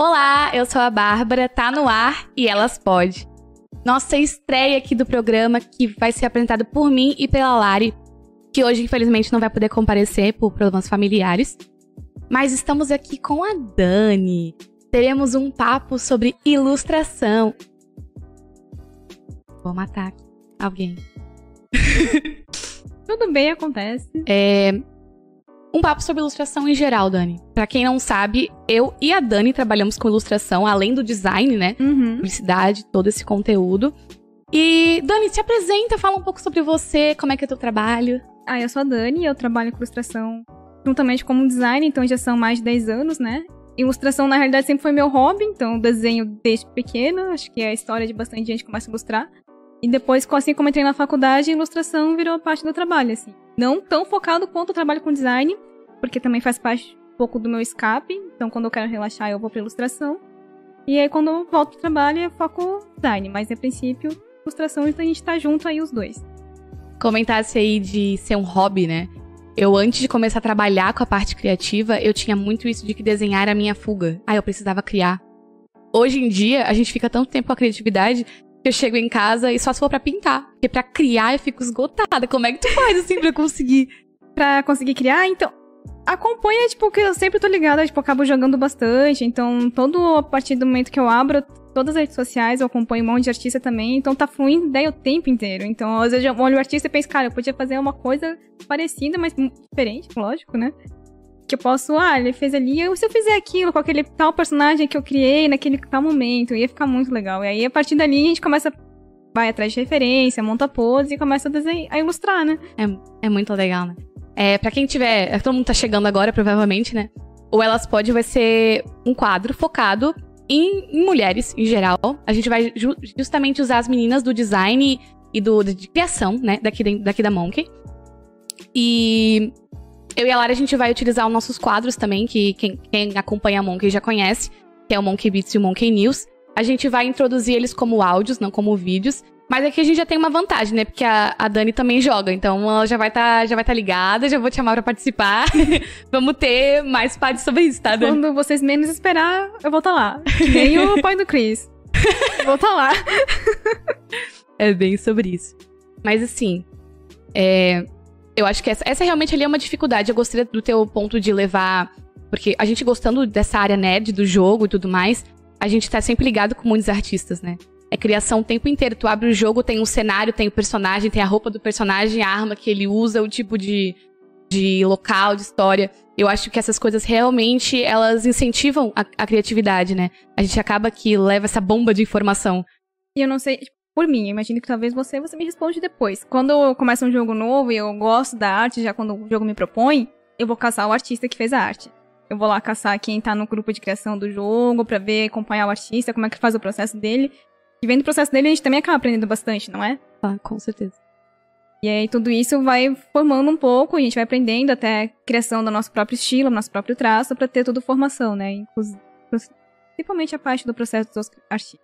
Olá, eu sou a Bárbara, tá no ar e elas pode. Nossa estreia aqui do programa que vai ser apresentado por mim e pela Lari, que hoje infelizmente não vai poder comparecer por problemas familiares. Mas estamos aqui com a Dani. Teremos um papo sobre ilustração. Vou matar alguém. Tudo bem, acontece. É, um papo sobre ilustração em geral, Dani. Pra quem não sabe, eu e a Dani trabalhamos com ilustração, além do design, né? Uhum. Publicidade, todo esse conteúdo. E, Dani, se apresenta, fala um pouco sobre você, como é que é o teu trabalho. Ah, eu sou a Dani, eu trabalho com ilustração juntamente como design, então já são mais de 10 anos, né? Ilustração, na realidade, sempre foi meu hobby, então desenho desde pequena, acho que é a história de bastante gente que começa a ilustrar. E depois, assim como entrei na faculdade, ilustração virou parte do trabalho, assim. Não tão focado quanto o trabalho com design, porque também faz parte um pouco do meu escape. Então, quando eu quero relaxar, eu vou pra ilustração. E aí, quando eu volto pro trabalho, eu foco design. Mas, a princípio, ilustração, então a gente tá junto aí os dois. Comentasse aí de ser um hobby, né? Eu, antes de começar a trabalhar com a parte criativa, eu tinha muito isso de que desenhar era a minha fuga. Ah, eu precisava criar. Hoje em dia, a gente fica tanto tempo com a criatividade que eu chego em casa e só se for pra pintar. Porque pra criar eu fico esgotada. Como é que tu faz assim pra conseguir? Pra conseguir criar, então, acompanha, tipo, que eu sempre tô ligada, tipo, acabo jogando bastante. Então, todo a partir do momento que eu abro todas as redes sociais, eu acompanho um monte de artista também. Então, tá fluindo ideia o tempo inteiro. Então, às vezes eu olho o artista e penso, cara, eu podia fazer uma coisa parecida, mas diferente, lógico, né? Que eu posso, ah, ele fez ali, eu, se eu fizer aquilo com aquele tal personagem que eu criei naquele tal momento, ia ficar muito legal. E aí, a partir dali, a gente começa vai atrás de referência, monta pose e começa a, desenhar, a ilustrar, né? É, é muito legal, né? É, para quem tiver. Todo mundo tá chegando agora, provavelmente, né? O Elas Pode vai ser um quadro focado em, em mulheres, em geral. A gente vai ju justamente usar as meninas do design e do, de criação, né? Daqui, daqui da Monkey. E eu e a Lara, a gente vai utilizar os nossos quadros também, que quem, quem acompanha a Monkey já conhece, que é o Monkey Beats e o Monkey News. A gente vai introduzir eles como áudios, não como vídeos. Mas aqui a gente já tem uma vantagem, né? Porque a, a Dani também joga, então ela já vai tá, já vai estar tá ligada, já vou te chamar pra participar. Vamos ter mais partes sobre isso, tá, Dani? Quando vocês menos esperar, eu vou estar tá lá. Que nem o pai do Chris. vou estar tá lá. é bem sobre isso. Mas assim, é, eu acho que essa, essa realmente ali é uma dificuldade. Eu gostaria do teu ponto de levar. Porque a gente gostando dessa área nerd do jogo e tudo mais, a gente tá sempre ligado com muitos artistas, né? É criação o tempo inteiro. Tu abre o jogo, tem um cenário, tem o personagem, tem a roupa do personagem, a arma que ele usa, o tipo de, de local, de história. Eu acho que essas coisas realmente, elas incentivam a, a criatividade, né? A gente acaba que leva essa bomba de informação. E eu não sei, por mim, eu imagino que talvez você, você me responde depois. Quando eu começo um jogo novo e eu gosto da arte, já quando o jogo me propõe, eu vou caçar o artista que fez a arte. Eu vou lá caçar quem tá no grupo de criação do jogo pra ver, acompanhar o artista, como é que faz o processo dele. E vendo o processo dele, a gente também acaba aprendendo bastante, não é? Ah, com certeza. E aí tudo isso vai formando um pouco, a gente vai aprendendo até a criação do nosso próprio estilo, nosso próprio traço, para ter tudo formação, né? Inclusive, principalmente a parte do processo dos artistas.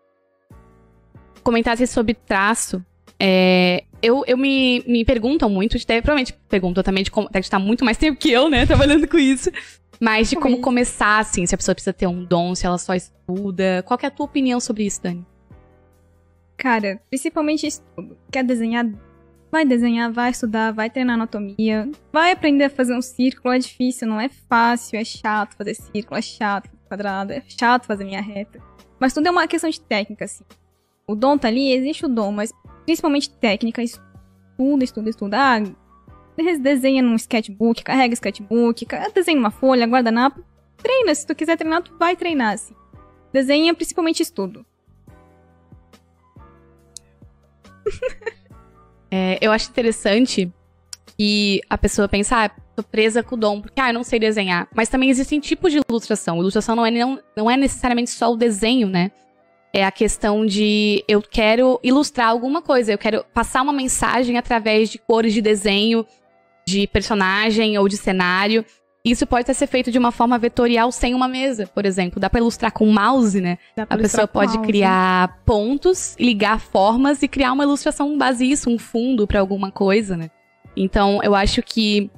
Comentasse sobre traço, é, eu, eu me, me perguntam muito, até, provavelmente perguntam também de como, deve estar muito mais tempo que eu, né, trabalhando com isso. Mas de como começar, assim, se a pessoa precisa ter um dom, se ela só estuda. Qual é a tua opinião sobre isso, Dani? Cara, principalmente estudo. Quer desenhar? Vai desenhar, vai estudar, vai treinar anatomia, vai aprender a fazer um círculo. É difícil, não é fácil, é chato fazer círculo, é chato fazer quadrado, é chato fazer linha reta. Mas tudo é uma questão de técnica, assim. O dom tá ali, existe o dom, mas principalmente técnica, estuda, estuda, estuda. Ah, desenha num sketchbook, carrega sketchbook, desenha uma folha, guardanapo. Treina, se tu quiser treinar, tu vai treinar, assim. Desenha principalmente estudo. É, eu acho interessante que a pessoa pensa, ah, tô presa com o dom, porque ah, eu não sei desenhar. Mas também existem tipos de ilustração. Ilustração não é, não, não é necessariamente só o desenho, né? É a questão de eu quero ilustrar alguma coisa, eu quero passar uma mensagem através de cores de desenho, de personagem ou de cenário. Isso pode ser feito de uma forma vetorial sem uma mesa, por exemplo. Dá para ilustrar com mouse, né? A pessoa pode mouse, criar pontos, ligar formas e criar uma ilustração base isso, um fundo para alguma coisa, né? Então, eu acho que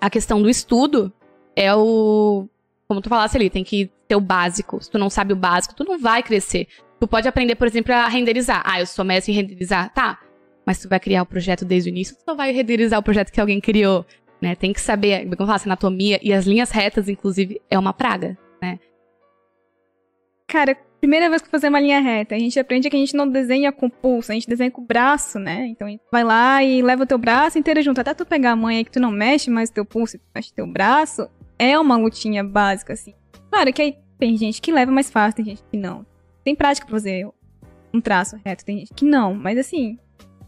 a questão do estudo é o como tu falasse ali, tem que ter o básico. Se tu não sabe o básico, tu não vai crescer. Tu pode aprender, por exemplo, a renderizar. Ah, eu sou mestre em renderizar. Tá. Mas tu vai criar o projeto desde o início, tu só vai renderizar o projeto que alguém criou, né? Tem que saber, como eu falo, anatomia e as linhas retas, inclusive, é uma praga, né? Cara, primeira vez que fazer uma linha reta, a gente aprende que a gente não desenha com o pulso, a gente desenha com o braço, né? Então vai lá e leva o teu braço inteiro junto. Até tu pegar a mãe aí que tu não mexe mais teu pulso tu mexe teu braço, é uma lutinha básica, assim. Claro que aí tem gente que leva mais fácil, tem gente que não. Tem prática pra fazer um traço reto, tem gente que não. Mas assim,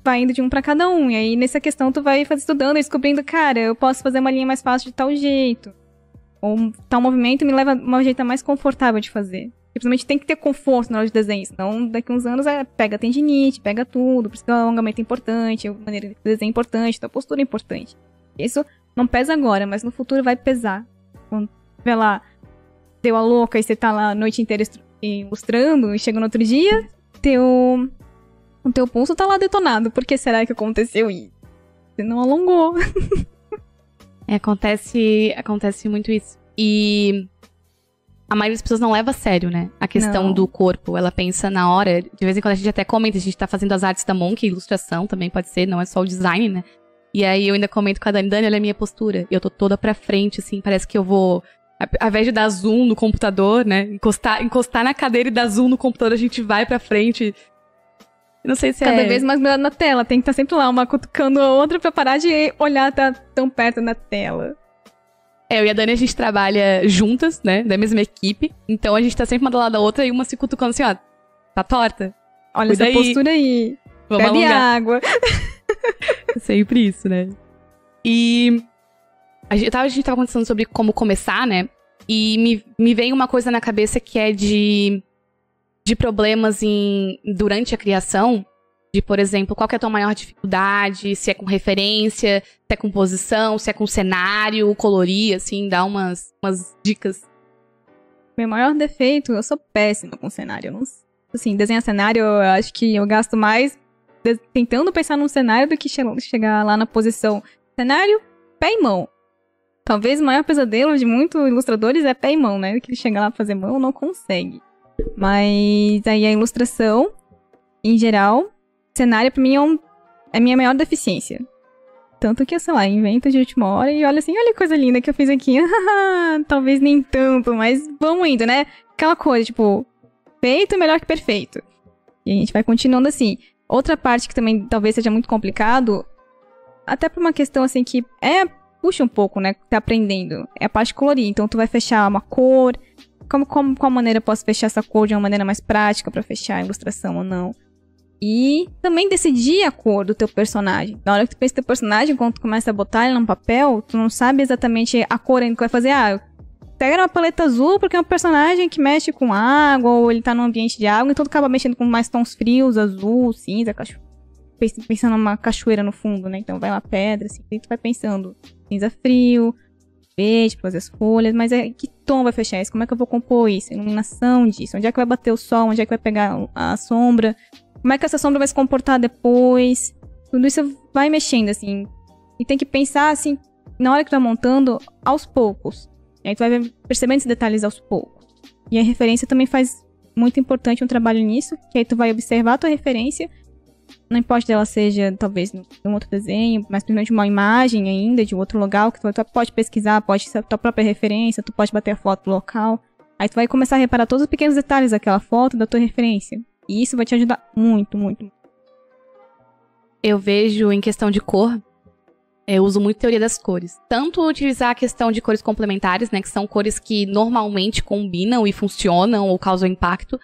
vai indo de um para cada um. E aí, nessa questão, tu vai estudando e descobrindo, cara, eu posso fazer uma linha mais fácil de tal jeito. Ou tal movimento me leva a uma jeito mais confortável de fazer. Simplesmente tem que ter conforto na hora de desenho, senão daqui uns anos é, pega tendinite, pega tudo, por isso que o alongamento é importante, a maneira de desenho é importante, a postura é importante. Isso não pesa agora, mas no futuro vai pesar. Quando vê lá, deu a louca e você tá lá a noite inteira ilustrando e chega no outro dia, teu, o teu pulso tá lá detonado. Por que será que aconteceu isso? Você não alongou. é, acontece, acontece muito isso. E a maioria das pessoas não leva a sério, né? A questão não. do corpo. Ela pensa na hora. De vez em quando a gente até comenta, a gente tá fazendo as artes da Monk, ilustração também pode ser, não é só o design, né? E aí eu ainda comento com a Dani, Dani, olha a minha postura. E eu tô toda pra frente, assim, parece que eu vou. Ao invés de dar zoom no computador, né? Encostar, encostar na cadeira e dar zoom no computador, a gente vai pra frente. Não sei se Cada é... vez mais na tela. Tem que estar tá sempre lá, uma cutucando a outra pra parar de olhar tá tão perto na tela. É, eu e a Dani, a gente trabalha juntas, né? Da mesma equipe. Então a gente tá sempre uma do lado da outra e uma se cutucando assim, ó. Tá torta? Olha Cuida essa aí. postura aí. Vamos Bebe alongar. água. sempre isso, né? E a gente, tava, a gente tava conversando sobre como começar, né? E me, me veio uma coisa na cabeça que é de, de problemas em, durante a criação. De, por exemplo, qual é a tua maior dificuldade, se é com referência, se é com posição, se é com cenário, colorir, assim, dá umas, umas dicas. Meu maior defeito, eu sou péssima com cenário. Não, assim, desenhar cenário, eu acho que eu gasto mais tentando pensar num cenário do que che chegar lá na posição cenário, pé e mão. Talvez o maior pesadelo de muitos ilustradores é pé e mão, né? Que ele chega lá pra fazer mão, não consegue. Mas aí a ilustração, em geral, cenário pra mim é, um, é a minha maior deficiência. Tanto que, sei lá, invento de última hora e olha assim, olha que coisa linda que eu fiz aqui. Talvez nem tanto, mas vamos indo, né? Aquela coisa, tipo, feito melhor que perfeito. E a gente vai continuando assim. Outra parte que também talvez seja muito complicado, até por uma questão assim que é puxa um pouco, né, tá aprendendo, é a parte colorir. Então tu vai fechar uma cor, como, como qual maneira eu posso fechar essa cor de uma maneira mais prática para fechar a ilustração ou não. E também decidir a cor do teu personagem. Na hora que tu pensa teu personagem, quando tu começa a botar ele no papel, tu não sabe exatamente a cor ainda que vai fazer. Ah, pega uma paleta azul porque é um personagem que mexe com água, ou ele tá num ambiente de água, então tu acaba mexendo com mais tons frios, azul, cinza, cacho... pensando numa cachoeira no fundo, né? Então vai lá pedra, assim, e tu vai pensando cinza frio, verde pra fazer as folhas, mas é que tom vai fechar isso? Como é que eu vou compor isso? Iluminação disso? Onde é que vai bater o sol? Onde é que vai pegar a sombra? Como é que essa sombra vai se comportar depois? Tudo isso vai mexendo, assim. E tem que pensar, assim, na hora que tu tá montando, aos poucos. E aí tu vai percebendo esses detalhes aos poucos. E a referência também faz muito importante um trabalho nisso, que aí tu vai observar a tua referência, não importa dela seja, talvez, um outro desenho, mas principalmente uma imagem ainda de outro local, que tu, tu pode pesquisar, pode ser a tua própria referência, tu pode bater a foto do local. Aí tu vai começar a reparar todos os pequenos detalhes daquela foto, da tua referência. E isso vai te ajudar muito, muito. Eu vejo em questão de cor, eu uso muito teoria das cores. Tanto utilizar a questão de cores complementares, né, que são cores que normalmente combinam e funcionam ou causam impacto,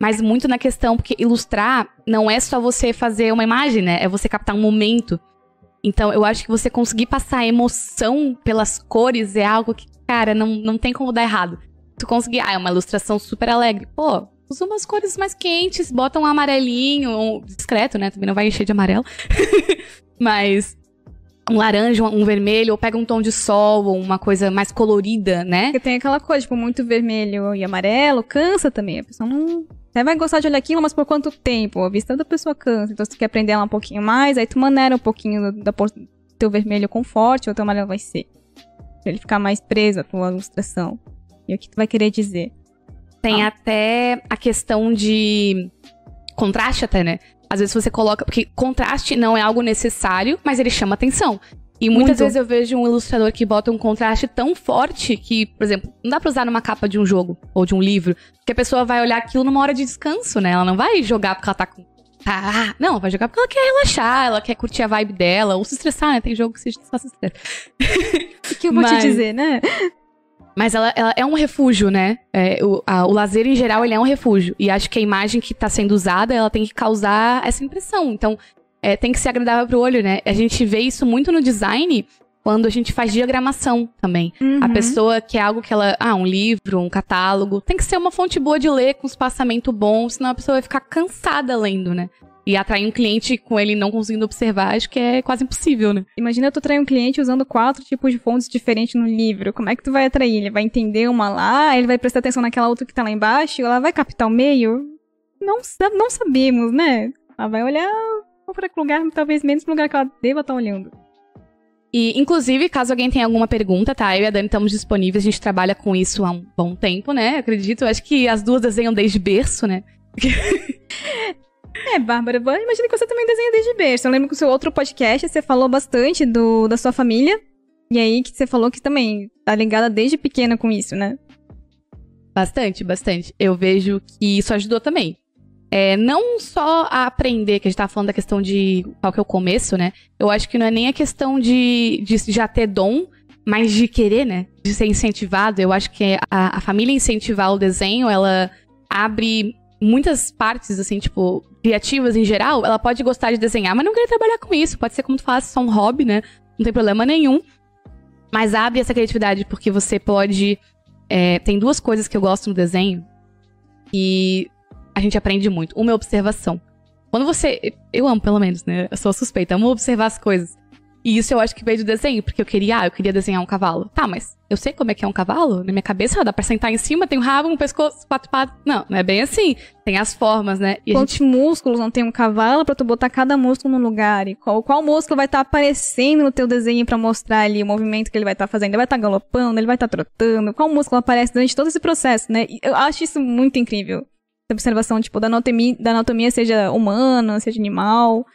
mas muito na questão porque ilustrar não é só você fazer uma imagem, né, é você captar um momento. Então, eu acho que você conseguir passar emoção pelas cores é algo que, cara, não, não tem como dar errado. Tu conseguir, ah, é uma ilustração super alegre. Pô, usa umas cores mais quentes, bota um amarelinho, um discreto, né? Também não vai encher de amarelo. Mas um laranja, um vermelho, ou pega um tom de sol, ou uma coisa mais colorida, né? Porque tem aquela coisa, tipo, muito vermelho e amarelo, cansa também. A pessoa não. Você vai gostar de olhar aquilo, mas por quanto tempo? A vista da pessoa cansa. Então, se tu quer aprender ela um pouquinho mais, aí tu maneira um pouquinho do, do teu vermelho com forte, ou teu amarelo vai ser. Pra ele ficar mais preso à tua ilustração. E o que tu vai querer dizer? Tem ah. até a questão de contraste até, né? Às vezes você coloca. Porque contraste não é algo necessário, mas ele chama atenção. E muitas Muito. vezes eu vejo um ilustrador que bota um contraste tão forte que, por exemplo, não dá pra usar numa capa de um jogo ou de um livro, que a pessoa vai olhar aquilo numa hora de descanso, né? Ela não vai jogar porque ela tá com. Ah, não, ela vai jogar porque ela quer relaxar, ela quer curtir a vibe dela, ou se estressar, né? Tem jogo que se estressa, se estressa. Que eu vou Mas... te dizer, né? Mas ela, ela, é um refúgio, né? É, o, a, o lazer em geral, ele é um refúgio. E acho que a imagem que está sendo usada, ela tem que causar essa impressão. Então, é, tem que ser agradável pro olho, né? A gente vê isso muito no design quando a gente faz diagramação também. Uhum. A pessoa quer algo que ela. Ah, um livro, um catálogo. Tem que ser uma fonte boa de ler, com espaçamento bom, senão a pessoa vai ficar cansada lendo, né? E atrair um cliente com ele não conseguindo observar, acho que é quase impossível, né? Imagina tu atrair um cliente usando quatro tipos de fontes diferentes no livro. Como é que tu vai atrair? Ele vai entender uma lá, ele vai prestar atenção naquela outra que tá lá embaixo, ela vai captar o meio? Não, não sabemos, né? Ela vai olhar para lugar, talvez menos pro lugar que ela deva estar tá olhando. E, inclusive, caso alguém tenha alguma pergunta, tá? Eu e a Dani estamos disponíveis, a gente trabalha com isso há um bom tempo, né? Acredito, acho que as duas desenham desde berço, né? É, Bárbara, imagina que você também desenha desde berço. Eu lembro que o seu outro podcast você falou bastante do, da sua família. E aí que você falou que também tá ligada desde pequena com isso, né? Bastante, bastante. Eu vejo que isso ajudou também. É, não só a aprender, que a gente tava falando da questão de qual que é o começo, né? Eu acho que não é nem a questão de, de já ter dom, mas de querer, né? De ser incentivado. Eu acho que a, a família incentivar o desenho, ela abre muitas partes, assim, tipo, criativas em geral, ela pode gostar de desenhar, mas não querer trabalhar com isso. Pode ser como tu fala, só um hobby, né? Não tem problema nenhum. Mas abre essa criatividade, porque você pode. É, tem duas coisas que eu gosto no desenho e a gente aprende muito. Uma é observação. Quando você. Eu amo, pelo menos, né? Eu sou suspeita, amo observar as coisas. E isso eu acho que veio do desenho, porque eu queria, ah, eu queria desenhar um cavalo. Tá, mas eu sei como é que é um cavalo? Na minha cabeça, dá pra sentar em cima, tem um rabo, um pescoço, quatro patas. Não, não é bem assim. Tem as formas, né? E Quantos gente... músculos não tem um cavalo pra tu botar cada músculo no lugar? E qual, qual músculo vai estar tá aparecendo no teu desenho para mostrar ali o movimento que ele vai estar tá fazendo? Ele vai estar tá galopando, ele vai estar tá trotando? Qual músculo aparece durante todo esse processo, né? Eu acho isso muito incrível. Essa observação, tipo, da anatomia, da anatomia seja humana, seja animal.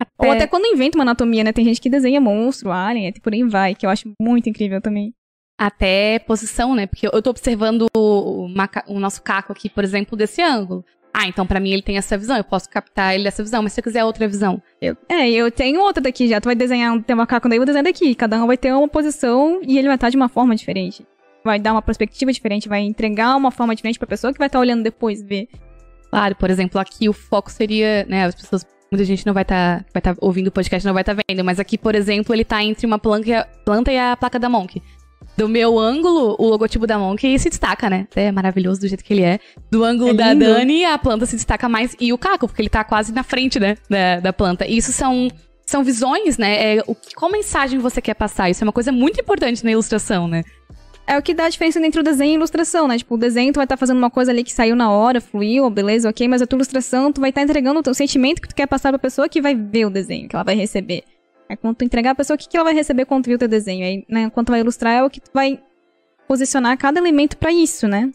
Até... Ou até quando inventa uma anatomia, né? Tem gente que desenha monstro, alien, por aí vai, que eu acho muito incrível também. Até posição, né? Porque eu tô observando o, maca... o nosso caco aqui, por exemplo, desse ângulo. Ah, então para mim ele tem essa visão, eu posso captar ele dessa visão, mas se eu quiser outra visão. Eu... É, eu tenho outra daqui já. Tu vai desenhar um macaco daí, eu vou desenhar daqui. Cada um vai ter uma posição e ele vai estar de uma forma diferente. Vai dar uma perspectiva diferente, vai entregar uma forma diferente pra pessoa que vai estar olhando depois ver. Claro, por exemplo, aqui o foco seria, né, as pessoas Muita gente não vai estar tá, vai tá ouvindo o podcast, não vai estar tá vendo. Mas aqui, por exemplo, ele tá entre uma planta e a, planta e a placa da Monk. Do meu ângulo, o logotipo da Monk se destaca, né? É maravilhoso do jeito que ele é. Do ângulo é da Dani, a planta se destaca mais. E o Caco, porque ele tá quase na frente, né? Da, da planta. E isso são, são visões, né? É, o, qual mensagem você quer passar? Isso é uma coisa muito importante na ilustração, né? É o que dá a diferença entre o desenho e ilustração, né? Tipo, o desenho tu vai estar tá fazendo uma coisa ali que saiu na hora, fluiu, beleza, ok, mas a tua ilustração tu vai estar tá entregando o teu sentimento que tu quer passar pra pessoa que vai ver o desenho, que ela vai receber. É quando tu entregar a pessoa, o que, que ela vai receber quando viu o teu desenho? Aí, né, quando tu vai ilustrar, é o que tu vai posicionar cada elemento para isso, né?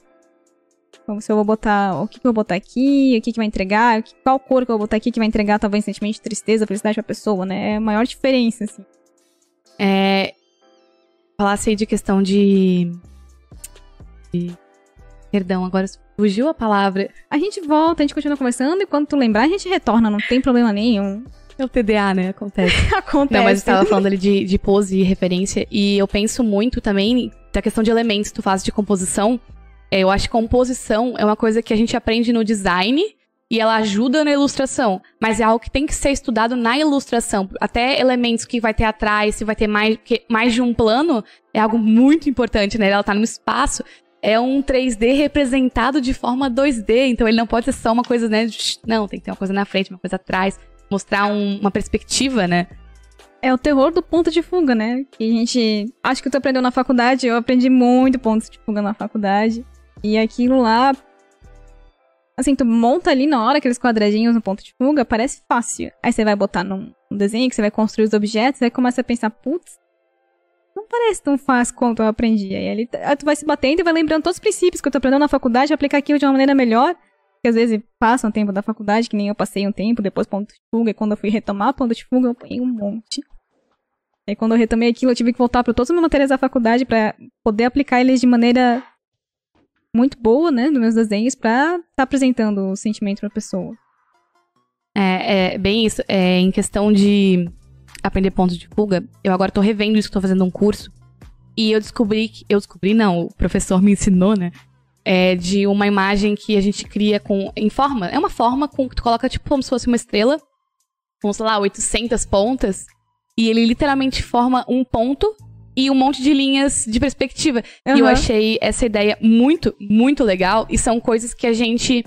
Então, se eu vou botar, o que, que eu vou botar aqui, o que, que vai entregar, qual cor que eu vou botar aqui que vai entregar talvez sentimento de tristeza, felicidade pra pessoa, né? É a maior diferença, assim. É, falasse aí de questão de, de. Perdão, agora fugiu a palavra. A gente volta, a gente continua conversando e quando tu lembrar, a gente retorna, não tem problema nenhum. É o TDA, né? Acontece. Acontece. Não, mas eu tava falando ali de, de pose e referência. E eu penso muito também da questão de elementos que tu faz de composição. É, eu acho que composição é uma coisa que a gente aprende no design e ela ajuda na ilustração, mas é algo que tem que ser estudado na ilustração. Até elementos que vai ter atrás, se vai ter mais, mais de um plano, é algo muito importante, né? Ela tá no espaço. É um 3D representado de forma 2D, então ele não pode ser só uma coisa, né? Não, tem que ter uma coisa na frente, uma coisa atrás, mostrar um, uma perspectiva, né? É o terror do ponto de fuga, né? Que a gente. Acho que tu aprendeu na faculdade, eu aprendi muito pontos de fuga na faculdade. E aquilo lá Assim, tu monta ali na hora aqueles quadradinhos no ponto de fuga, parece fácil. Aí você vai botar num, desenho que você vai construir os objetos, aí começa a pensar, putz, não parece tão fácil quanto eu aprendi. Aí ele, aí tu vai se batendo e vai lembrando todos os princípios que eu tô aprendendo na faculdade, aplicar aquilo de uma maneira melhor. Porque às vezes passa um tempo da faculdade, que nem eu passei um tempo, depois ponto de fuga, e quando eu fui retomar ponto de fuga, eu apanhei um monte. Aí quando eu retomei aquilo, eu tive que voltar para todos os meus materiais da faculdade para poder aplicar eles de maneira muito boa, né, nos meus desenhos, pra estar tá apresentando o sentimento pra pessoa. É, é bem isso. É, em questão de aprender pontos de fuga, eu agora tô revendo isso, tô fazendo um curso. E eu descobri que. Eu descobri, não, o professor me ensinou, né? É de uma imagem que a gente cria com. Em forma. É uma forma com que tu coloca, tipo, como se fosse uma estrela. Com, sei lá, 800 pontas. E ele literalmente forma um ponto e um monte de linhas de perspectiva. Uhum. E eu achei essa ideia muito, muito legal. E são coisas que a gente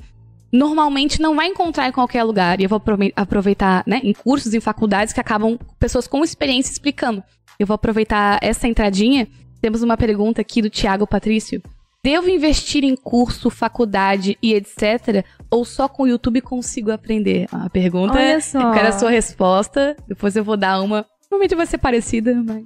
normalmente não vai encontrar em qualquer lugar. E eu vou aproveitar, né, em cursos, em faculdades que acabam pessoas com experiência explicando. Eu vou aproveitar essa entradinha. Temos uma pergunta aqui do Tiago Patrício. Devo investir em curso, faculdade e etc? Ou só com o YouTube consigo aprender? A pergunta Olha é, só. eu quero a sua resposta. Depois eu vou dar uma. Provavelmente vai ser parecida, mas.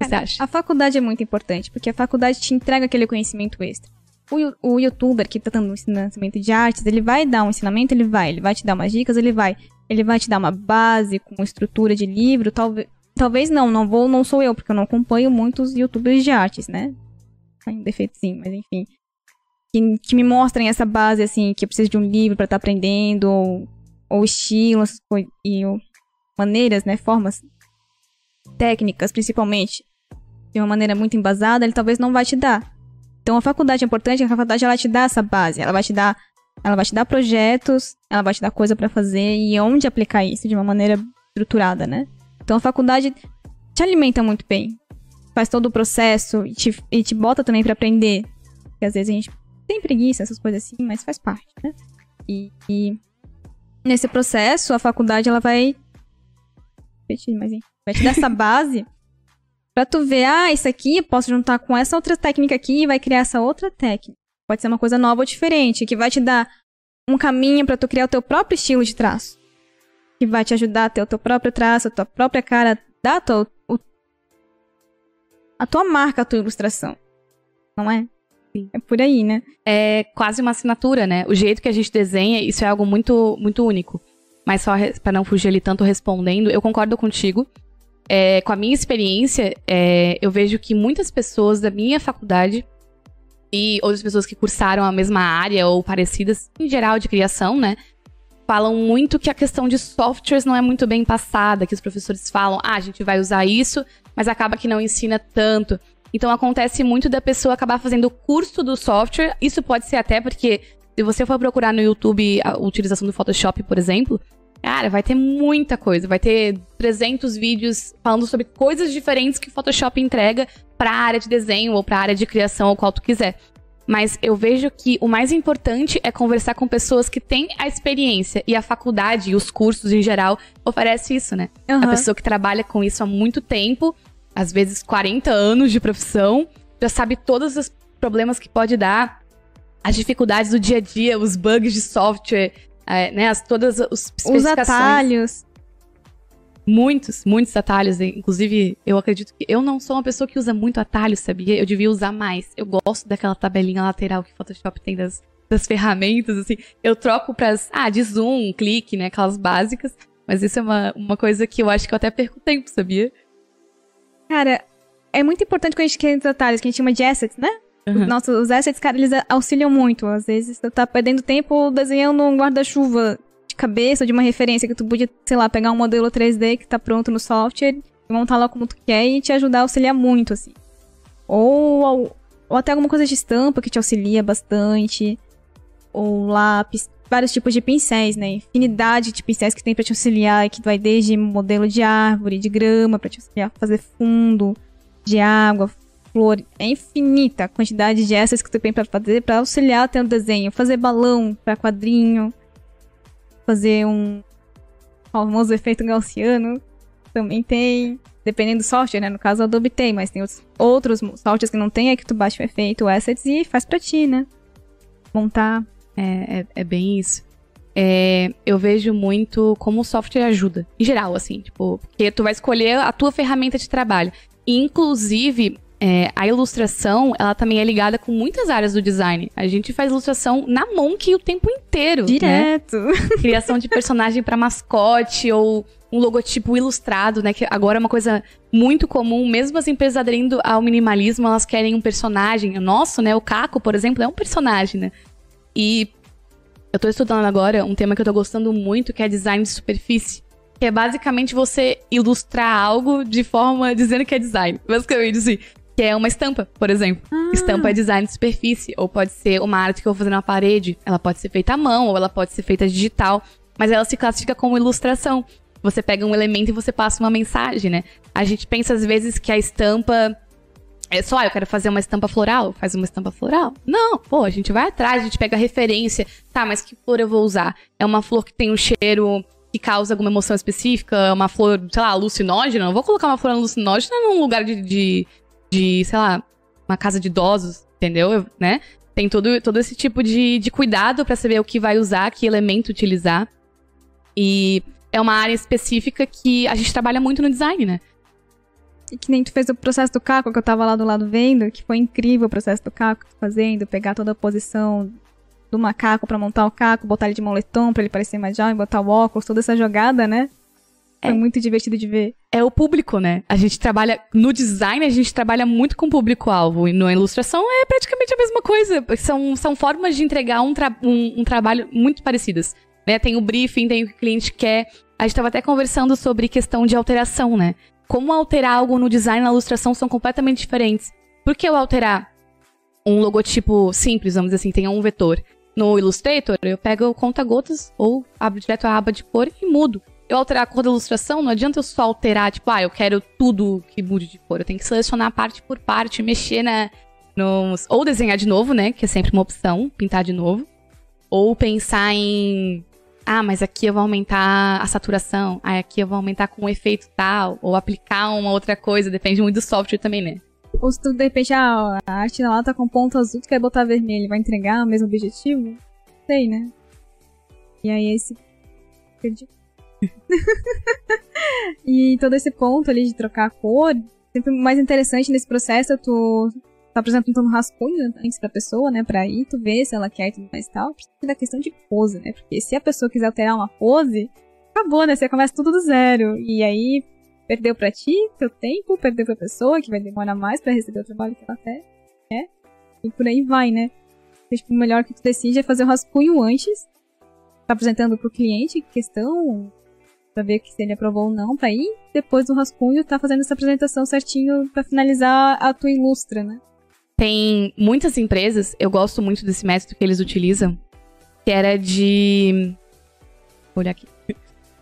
Você acha? A faculdade é muito importante, porque a faculdade te entrega aquele conhecimento extra. O, o youtuber que tá dando um ensinamento de artes, ele vai dar um ensinamento, ele vai. Ele vai te dar umas dicas, ele vai. Ele vai te dar uma base com estrutura de livro, talvez. Talvez não, não vou, não sou eu, porque eu não acompanho muitos youtubers de artes, né? Tem um defeito sim, mas enfim. Que, que, me mostrem essa base, assim, que eu preciso de um livro para estar tá aprendendo, ou, ou estilos, e ou maneiras, né, formas técnicas, principalmente, de uma maneira muito embasada, ele talvez não vai te dar. Então a faculdade é importante, a faculdade ela te dá essa base, ela vai te dar, ela vai te dar projetos, ela vai te dar coisa para fazer e onde aplicar isso de uma maneira estruturada, né? Então a faculdade te alimenta muito bem, faz todo o processo e te, e te bota também para aprender. Porque às vezes a gente tem preguiça, essas coisas assim, mas faz parte, né? E, e nesse processo a faculdade ela vai repetir, mas enfim Vai te dar essa base pra tu ver, ah, isso aqui posso juntar com essa outra técnica aqui e vai criar essa outra técnica. Pode ser uma coisa nova ou diferente, que vai te dar um caminho para tu criar o teu próprio estilo de traço. Que vai te ajudar a ter o teu próprio traço, a tua própria cara, dar a tua, o, a tua marca, a tua ilustração. Não é? Sim. É por aí, né? É quase uma assinatura, né? O jeito que a gente desenha, isso é algo muito, muito único. Mas só para não fugir ali tanto respondendo, eu concordo contigo é, com a minha experiência, é, eu vejo que muitas pessoas da minha faculdade e outras pessoas que cursaram a mesma área ou parecidas, em geral, de criação, né? Falam muito que a questão de softwares não é muito bem passada, que os professores falam, ah, a gente vai usar isso, mas acaba que não ensina tanto. Então acontece muito da pessoa acabar fazendo o curso do software. Isso pode ser até porque, se você for procurar no YouTube a utilização do Photoshop, por exemplo, Cara, vai ter muita coisa. Vai ter 300 vídeos falando sobre coisas diferentes que o Photoshop entrega para a área de desenho ou para a área de criação ou qual tu quiser. Mas eu vejo que o mais importante é conversar com pessoas que têm a experiência. E a faculdade e os cursos em geral oferece isso, né? Uhum. A pessoa que trabalha com isso há muito tempo, às vezes 40 anos de profissão, já sabe todos os problemas que pode dar, as dificuldades do dia a dia, os bugs de software, é, né, as, todas os Os atalhos. Muitos, muitos atalhos. Inclusive, eu acredito que eu não sou uma pessoa que usa muito atalhos, sabia? Eu devia usar mais. Eu gosto daquela tabelinha lateral que o Photoshop tem das, das ferramentas, assim. Eu troco pras, ah, de zoom, clique, né, aquelas básicas. Mas isso é uma, uma coisa que eu acho que eu até perco tempo, sabia? Cara, é muito importante quando a gente quer atalhos, que a gente chama de assets, né? Uhum. Nossa, os assets, cara, eles auxiliam muito. Às vezes você tá perdendo tempo desenhando um guarda-chuva de cabeça, de uma referência que tu podia, sei lá, pegar um modelo 3D que tá pronto no software e montar lá como tu quer e te ajudar a auxiliar muito, assim. Ou, ou até alguma coisa de estampa que te auxilia bastante. Ou lápis, vários tipos de pincéis, né? Infinidade de pincéis que tem para te auxiliar, que vai desde modelo de árvore, de grama, para te auxiliar fazer fundo de água, flor. É infinita a quantidade de essas que tu tem para fazer para auxiliar o desenho. Fazer balão para quadrinho. Fazer um famoso efeito gaussiano. Também tem. Dependendo do software, né? No caso, Adobe tem, mas tem outros softwares que não tem, é que tu baixa o efeito, assets e faz pra ti, né? Montar. É, é, é bem isso. É, eu vejo muito como o software ajuda. Em geral, assim, tipo, porque tu vai escolher a tua ferramenta de trabalho. Inclusive, é, a ilustração, ela também é ligada com muitas áreas do design. A gente faz ilustração na Monk o tempo inteiro. né? Direto. Criação de personagem para mascote ou um logotipo ilustrado, né? Que agora é uma coisa muito comum. Mesmo as empresas aderindo ao minimalismo, elas querem um personagem. O nosso, né? O Caco, por exemplo, é um personagem, né? E eu tô estudando agora um tema que eu tô gostando muito, que é design de superfície. Que é basicamente você ilustrar algo de forma dizendo que é design. Basicamente, assim. Que é uma estampa, por exemplo. Ah. Estampa é design de superfície. Ou pode ser uma arte que eu vou fazer na parede. Ela pode ser feita à mão, ou ela pode ser feita digital. Mas ela se classifica como ilustração. Você pega um elemento e você passa uma mensagem, né? A gente pensa às vezes que a estampa é só, ah, eu quero fazer uma estampa floral, faz uma estampa floral. Não, pô, a gente vai atrás, a gente pega a referência. Tá, mas que flor eu vou usar? É uma flor que tem um cheiro que causa alguma emoção específica? Uma flor, sei lá, alucinógena? Não vou colocar uma flor alucinógena num lugar de, de, de sei lá, uma casa de idosos, entendeu? Eu- né? Tem todo, todo esse tipo de, de cuidado pra saber o que vai usar, que elemento utilizar. E é uma área específica que a gente trabalha muito no design, né? E que nem tu fez o processo do caco, que eu tava lá do lado vendo, que foi incrível o processo do caco fazendo, pegar toda a posição do macaco pra montar o caco, botar ele de moletom pra ele parecer mais jovem, botar o óculos, toda essa jogada, né? Foi É. muito divertido de ver. é o público, né? A gente trabalha no design, a gente trabalha muito com público-alvo. E na ilustração é praticamente a mesma coisa. São, são formas de entregar um, tra- um, um trabalho muito parecidas. Né? Tem o briefing, tem o que o cliente quer. A gente estava até conversando sobre questão de alteração, né? Como alterar algo no design e na ilustração são completamente diferentes. Por que eu alterar um logotipo simples, vamos dizer assim, tenha um vetor? No Illustrator, eu pego o conta-gotas ou abro direto a aba de cor e mudo eu alterar a cor da ilustração, não adianta eu só alterar, tipo, ah, eu quero tudo que mude de cor. Eu tenho que selecionar parte por parte, mexer na, nos. Ou desenhar de novo, né? Que é sempre uma opção, pintar de novo. Ou pensar em. Ah, mas aqui eu vou aumentar a saturação. Ah, aqui eu vou aumentar com um efeito tal. Ou aplicar uma outra coisa, depende muito do software também, né? Ou se tu, de repente, ah, a arte lá tá com ponto azul, tu quer botar vermelho, vai entregar o mesmo objetivo? Sei, né? E aí esse... Perdi. e todo esse ponto ali de trocar a cor, sempre mais interessante nesse processo é tu tá apresentando um rascunho antes pra pessoa, né, pra ir, tu ver se ela quer e tudo mais e tal. Precisa da questão de pose, né, porque se a pessoa quiser alterar uma pose, acabou, né, você começa tudo do zero. E aí, perdeu pra ti, teu tempo, perdeu pra pessoa, que vai demorar mais pra receber o trabalho que ela quer. E por aí vai, né? Então, tipo, o melhor que tu decide é fazer o rascunho antes, tá apresentando pro cliente questão, pra ver se ele aprovou ou não, pra ir, depois do rascunho, tá fazendo essa apresentação certinho pra finalizar a tua ilustra, né? Tem muitas empresas, eu gosto muito desse método que eles utilizam, que era de. Vou olhar aqui.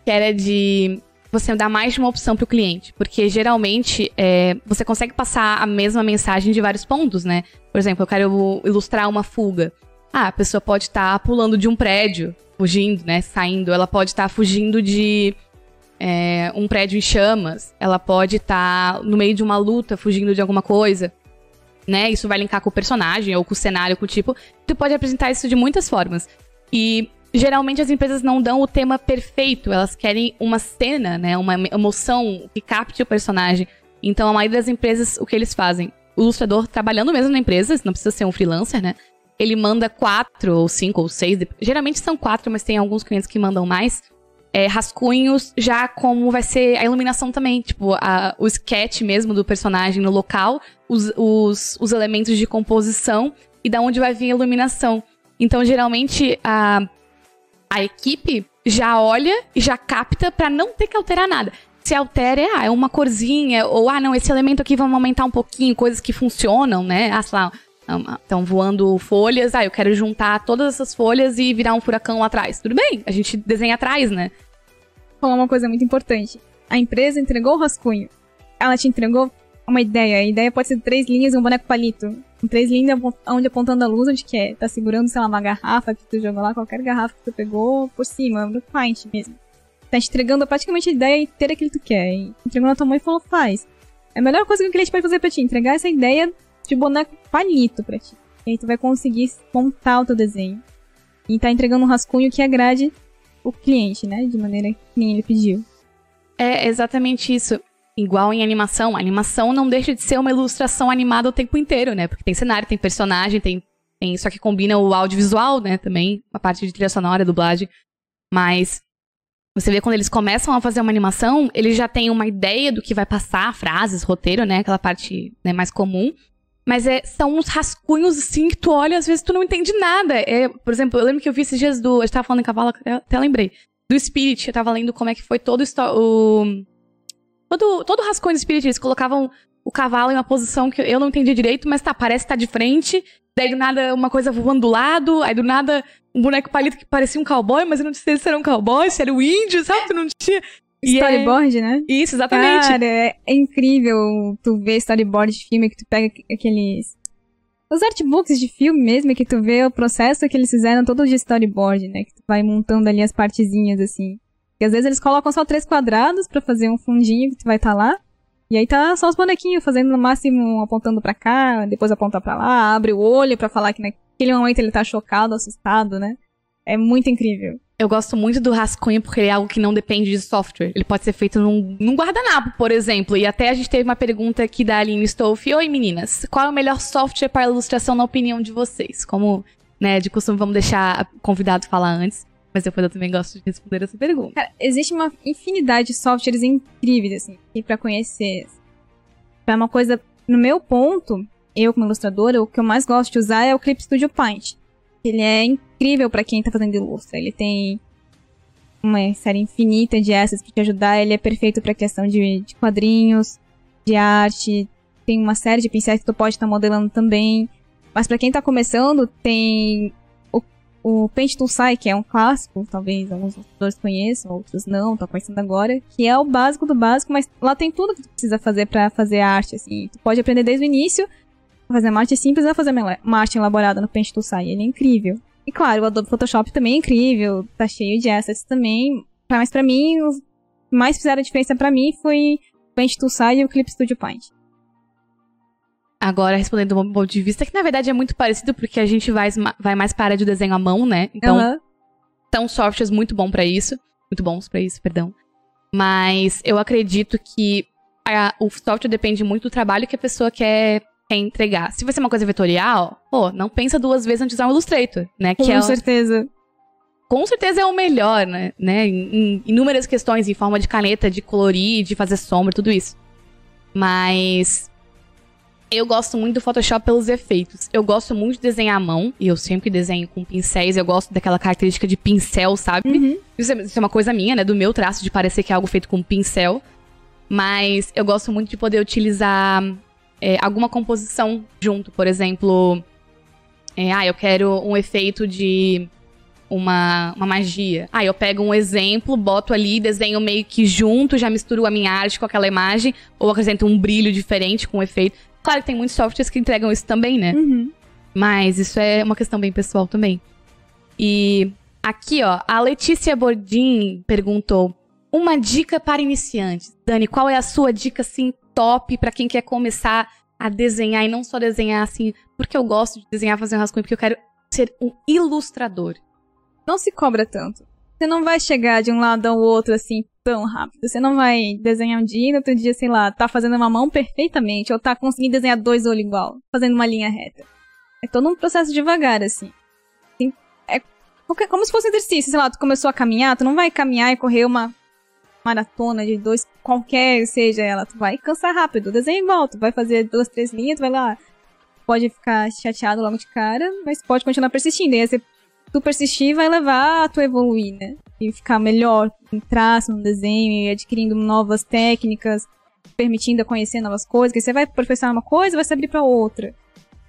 Que era de você dar mais de uma opção pro cliente. Porque geralmente é, você consegue passar a mesma mensagem de vários pontos, né? Por exemplo, eu quero ilustrar uma fuga. Ah, a pessoa pode estar pulando de um prédio, fugindo, né? Saindo. Ela pode estar fugindo de é, um prédio em chamas. Ela pode estar no meio de uma luta, fugindo de alguma coisa né? Isso vai linkar com o personagem ou com o cenário, com o tipo. Tu pode apresentar isso de muitas formas. E geralmente as empresas não dão o tema perfeito, elas querem uma cena, né? Uma emoção que capte o personagem. Então a maioria das empresas, o que eles fazem? O ilustrador trabalhando mesmo na empresa, não precisa ser um freelancer, né? Ele manda quatro, ou cinco, ou seis. Geralmente são quatro, mas tem alguns clientes que mandam mais. É, rascunhos já como vai ser a iluminação também. Tipo, a- o sketch mesmo do personagem no local, os, os, os elementos de composição e da onde vai vir a iluminação. Então, geralmente, a, a equipe já olha e já capta pra não ter que alterar nada. Se altera, é, ah, é uma corzinha, ou ah, não, esse elemento aqui vamos aumentar um pouquinho, coisas que funcionam, né? Ah, sei lá, estão voando folhas, ah, eu quero juntar todas essas folhas e virar um furacão lá atrás. Tudo bem, a gente desenha atrás, né? falar uma coisa muito importante. A empresa entregou o rascunho. Ela te entregou uma ideia. A ideia pode ser três linhas e um boneco palito. Três linhas onde apontando a luz, onde que é. Tá segurando, sei lá, uma garrafa que tu jogou lá, qualquer garrafa que tu pegou por cima, no paint mesmo. Tá te entregando praticamente a ideia inteira que tu quer. Entregou na tua mão e falou, faz. É a melhor coisa que o cliente pode fazer pra ti, entregar essa ideia de boneco palito pra ti. E aí tu vai conseguir montar o teu desenho. E tá entregando um rascunho que agrade o cliente, né? De maneira que ele pediu. É exatamente isso. igual em animação. A animação não deixa de ser uma ilustração animada o tempo inteiro, né? Porque tem cenário, tem personagem, tem, tem só que combina o audiovisual, né? Também, a parte de trilha sonora, dublagem. Mas você vê quando eles começam a fazer uma animação, eles já têm uma ideia do que vai passar, frases, roteiro, né? Aquela parte né, mais comum. Mas é, são uns rascunhos, assim, que tu olha às vezes tu não entende nada. É, por exemplo, eu lembro que eu vi esses dias do... A gente tava falando em cavalo, até lembrei. Do Spirit, eu tava lendo como é que foi todo o... Todo, todo rascunho do Spirit, eles colocavam o cavalo em uma posição que eu não entendi direito, mas tá, parece que tá de frente. Daí do nada uma coisa voando do lado, aí do nada um boneco palito que parecia um cowboy, mas eu não sei se era um cowboy, se era um índio, sabe? Tu não tinha. E storyboard, é... né? Isso, exatamente. Cara, é incrível tu ver storyboard de filme, que tu pega aqueles... Os artbooks de filme mesmo, que tu vê o processo que eles fizeram todo de storyboard, né? Que tu vai montando ali as partezinhas, assim. E às vezes eles colocam só três quadrados para fazer um fundinho que tu vai estar tá lá. E aí tá só os bonequinhos fazendo no máximo apontando para cá, depois aponta para lá, abre o olho para falar que naquele momento ele tá chocado, assustado, né? É muito incrível. Eu gosto muito do rascunho porque ele é algo que não depende de software. Ele pode ser feito num, num guardanapo, por exemplo. E até a gente teve uma pergunta aqui da Aline Stolf. Oi, meninas. Qual é o melhor software para ilustração na opinião de vocês? Como, né, de costume, vamos deixar o convidado falar antes. Mas depois eu também gosto de responder essa pergunta. Cara, existe uma infinidade de softwares incríveis, assim, para conhecer. É uma coisa, no meu ponto, eu como ilustradora, o que eu mais gosto de usar é o Clip Studio Paint. Ele é incrível para quem tá fazendo ilustra. Ele tem uma série infinita de assets para te ajudar. Ele é perfeito para questão de, de, quadrinhos, de arte. Tem uma série de pincéis que tu pode estar tá modelando também. Mas para quem tá começando, tem o, o Paint Tool Sai, que é um clássico, talvez alguns autores conheçam, outros não, estão conhecendo agora, que é o básico do básico, mas lá tem tudo que tu precisa fazer para fazer arte, assim. Tu pode aprender desde o início, fazer uma arte simples, a fazer uma arte elaborada no Paint Tool Sai. Ele é incrível. E claro, o Adobe Photoshop também é incrível, tá cheio de assets também. Mas para mim, o que mais fizeram a diferença para mim foi o Paint Tool Sai e o Clip Studio Paint. Agora, respondendo do meu ponto de vista, que na verdade é muito parecido, porque a gente vai, vai mais para a área de desenho à mão, né? Então, uhum. são softwares muito bons para isso. Muito bons para isso, perdão. Mas eu acredito que a, o software depende muito do trabalho que a pessoa quer quer entregar. Se vai ser uma coisa vetorial, pô, não pensa duas vezes antes de usar um Illustrator, né? Com que é certeza. Com certeza é o melhor, né? né? Em, em inúmeras questões, em forma de caneta, de colorir, de fazer sombra, tudo isso. Mas eu gosto muito do Photoshop pelos efeitos. Eu gosto muito de desenhar à mão, e eu sempre desenho com pincéis. Eu gosto daquela característica de pincel, sabe? Uhum. Isso, é, isso, é, uma coisa minha, né? Do meu traço, de parecer que é algo feito com pincel. Mas eu gosto muito de poder utilizar é, alguma composição junto. Por exemplo, é, ah, eu quero um efeito de uma, uma magia. Ah, eu pego um exemplo, boto ali, desenho meio que junto, já misturo a minha arte com aquela imagem, ou acrescento um brilho diferente com o efeito. Claro que tem muitos softwares que entregam isso também, né? Uhum. Mas isso é uma questão bem pessoal também. E aqui, ó, a Letícia Bordin perguntou: uma dica para iniciantes. Dani, qual é a sua dica assim top para quem quer começar a desenhar e não só desenhar assim, porque eu gosto de desenhar, fazer um rascunho, porque eu quero ser um ilustrador. Não se cobra tanto. Você não vai chegar de um lado ao outro assim tão rápido. Você não vai desenhar um dia e no outro dia, sei lá, tá fazendo uma mão perfeitamente, ou tá conseguindo desenhar dois olhos igual, fazendo uma linha reta. É todo um processo devagar, assim. É como se fosse um exercício, sei lá, tu começou a caminhar, tu não vai caminhar e correr uma maratona de dois, qualquer seja ela, tu vai cansar rápido. Desenho igual, tu vai fazer duas, três linhas, tu vai lá. Pode ficar chateado logo de cara, mas pode continuar persistindo. E aí, se tu persistir, vai levar a tu evoluir, né? E ficar melhor em traço, no desenho, e adquirindo novas técnicas, permitindo a conhecer novas coisas. Que você vai professar uma coisa, vai se abrir para outra.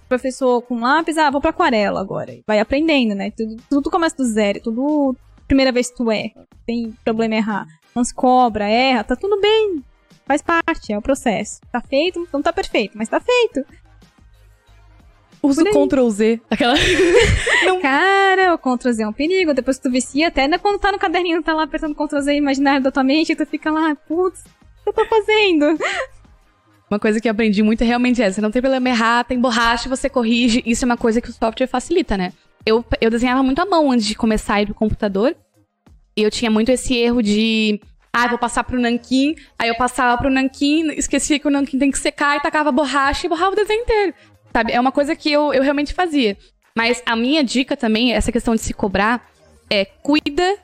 Professor com lápis, ah, vou pra aquarela agora. Vai aprendendo, né? Tudo, tudo começa do zero, tudo primeira vez que tu erra. Tem problema errar se cobra, erra, tá tudo bem. Faz parte, é o processo. Tá feito, não tá perfeito, mas tá feito. Usa o Ctrl Z. Aquela. Cara, o Ctrl Z é um perigo. Depois tu vicia, até né, quando tá no caderninho, tá lá apertando Ctrl Z imaginário da tua mente, tu fica lá, putz, o que eu tô fazendo? Uma coisa que eu aprendi muito é realmente essa. Não tem problema errar, tem borracha, você corrige. Isso é uma coisa que o software facilita, né? Eu, eu desenhava muito à mão antes de começar a ir pro computador. Eu tinha muito esse erro de. Ah, vou passar pro nanquim. Aí eu passava pro nanquim, esquecia que o nanquim tem que secar e tacava borracha e borrava o desenho inteiro. Sabe? É uma coisa que eu, eu realmente fazia. Mas a minha dica também, essa questão de se cobrar, é cuida